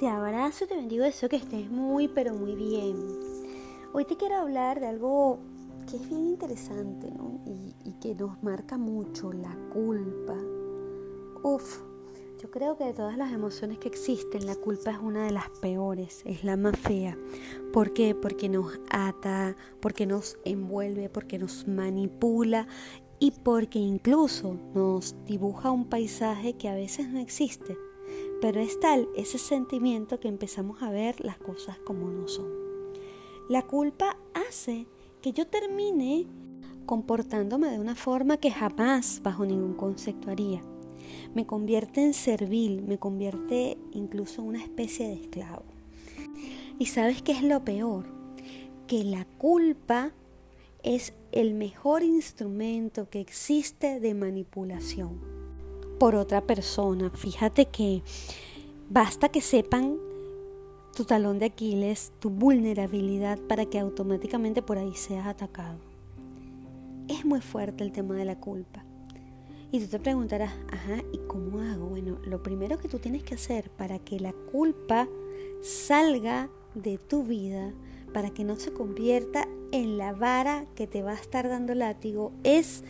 Te abrazo te bendigo, deseo que estés muy, pero muy bien. Hoy te quiero hablar de algo que es bien interesante ¿no? y, y que nos marca mucho, la culpa. Uf, yo creo que de todas las emociones que existen, la culpa es una de las peores, es la más fea. ¿Por qué? Porque nos ata, porque nos envuelve, porque nos manipula y porque incluso nos dibuja un paisaje que a veces no existe. Pero es tal ese sentimiento que empezamos a ver las cosas como no son. La culpa hace que yo termine comportándome de una forma que jamás bajo ningún concepto haría me convierte en servil, me convierte incluso en una especie de esclavo. ¿Y sabes qué es lo peor? Que la culpa es el mejor instrumento que existe de manipulación por otra persona. Fíjate que basta que sepan tu talón de Aquiles, tu vulnerabilidad para que automáticamente por ahí seas atacado. Es muy fuerte el tema de la culpa. Y tú te preguntarás, ajá, ¿y cómo hago? Bueno, lo primero que tú tienes que hacer para que la culpa salga de tu vida, para que no se convierta en la vara que te va a estar dando látigo, es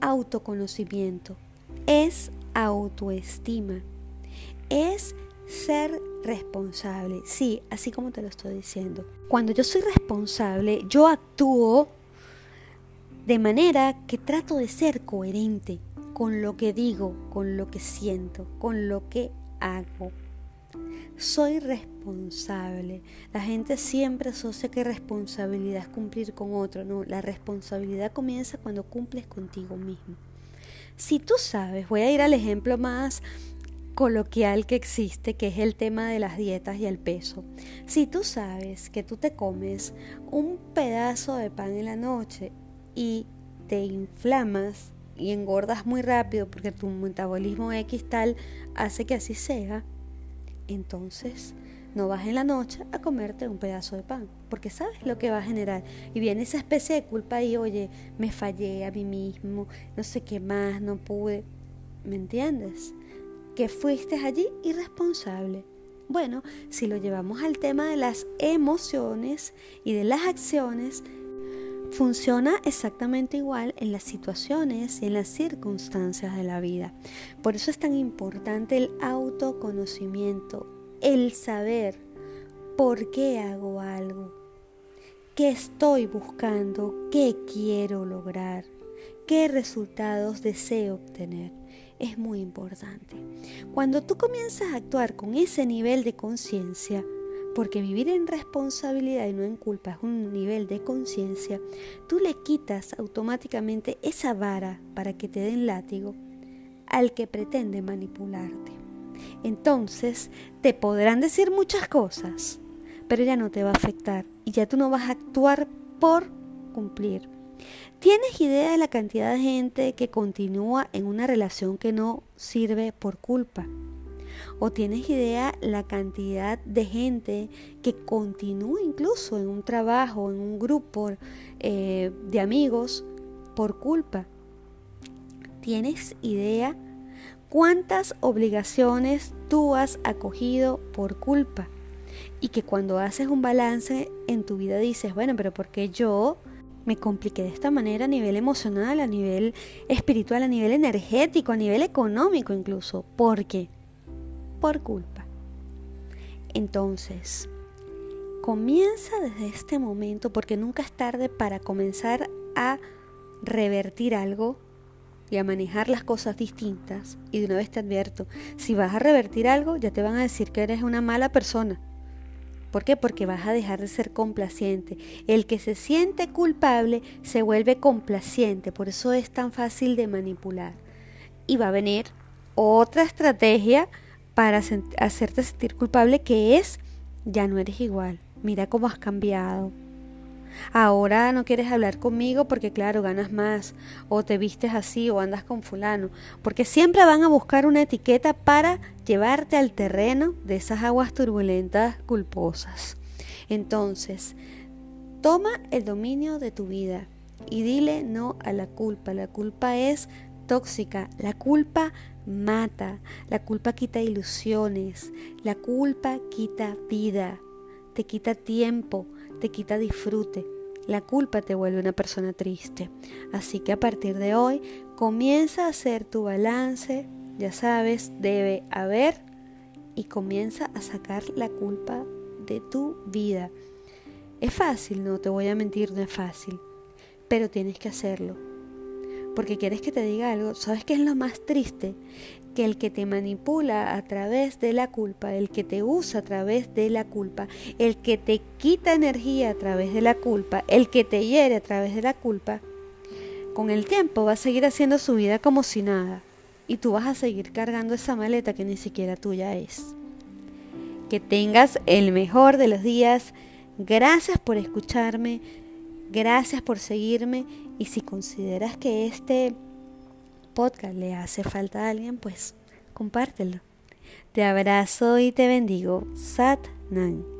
autoconocimiento, es autoestima, es ser responsable. Sí, así como te lo estoy diciendo. Cuando yo soy responsable, yo actúo de manera que trato de ser coherente con lo que digo, con lo que siento, con lo que hago. Soy responsable. La gente siempre asocia que responsabilidad es cumplir con otro. No, la responsabilidad comienza cuando cumples contigo mismo. Si tú sabes, voy a ir al ejemplo más coloquial que existe, que es el tema de las dietas y el peso. Si tú sabes que tú te comes un pedazo de pan en la noche y te inflamas y engordas muy rápido porque tu metabolismo X tal hace que así sea, entonces no vas en la noche a comerte un pedazo de pan, porque sabes lo que va a generar. Y viene esa especie de culpa y, oye, me fallé a mí mismo, no sé qué más, no pude. ¿Me entiendes? Que fuiste allí irresponsable. Bueno, si lo llevamos al tema de las emociones y de las acciones, funciona exactamente igual en las situaciones y en las circunstancias de la vida. Por eso es tan importante el autoconocimiento, el saber por qué hago algo, qué estoy buscando, qué quiero lograr, qué resultados deseo obtener. Es muy importante. Cuando tú comienzas a actuar con ese nivel de conciencia, porque vivir en responsabilidad y no en culpa es un nivel de conciencia, tú le quitas automáticamente esa vara para que te den látigo al que pretende manipularte. Entonces te podrán decir muchas cosas, pero ya no te va a afectar y ya tú no vas a actuar por cumplir. ¿Tienes idea de la cantidad de gente que continúa en una relación que no sirve por culpa? ¿O tienes idea la cantidad de gente que continúa incluso en un trabajo, en un grupo eh, de amigos por culpa? ¿Tienes idea cuántas obligaciones tú has acogido por culpa? Y que cuando haces un balance en tu vida dices, bueno, pero ¿por qué yo me compliqué de esta manera a nivel emocional, a nivel espiritual, a nivel energético, a nivel económico incluso? ¿Por qué? por culpa. Entonces, comienza desde este momento porque nunca es tarde para comenzar a revertir algo y a manejar las cosas distintas. Y de una vez te advierto, si vas a revertir algo, ya te van a decir que eres una mala persona. ¿Por qué? Porque vas a dejar de ser complaciente. El que se siente culpable se vuelve complaciente, por eso es tan fácil de manipular. Y va a venir otra estrategia para hacerte sentir culpable que es, ya no eres igual, mira cómo has cambiado. Ahora no quieres hablar conmigo porque claro, ganas más, o te vistes así, o andas con fulano, porque siempre van a buscar una etiqueta para llevarte al terreno de esas aguas turbulentas culposas. Entonces, toma el dominio de tu vida y dile no a la culpa. La culpa es tóxica. La culpa mata, la culpa quita ilusiones, la culpa quita vida, te quita tiempo, te quita disfrute. La culpa te vuelve una persona triste. Así que a partir de hoy comienza a hacer tu balance, ya sabes, debe haber y comienza a sacar la culpa de tu vida. Es fácil, no te voy a mentir, no es fácil, pero tienes que hacerlo. Porque quieres que te diga algo, ¿sabes qué es lo más triste? Que el que te manipula a través de la culpa, el que te usa a través de la culpa, el que te quita energía a través de la culpa, el que te hiere a través de la culpa, con el tiempo va a seguir haciendo su vida como si nada. Y tú vas a seguir cargando esa maleta que ni siquiera tuya es. Que tengas el mejor de los días. Gracias por escucharme. Gracias por seguirme. Y si consideras que este podcast le hace falta a alguien, pues compártelo. Te abrazo y te bendigo. Sat Nan.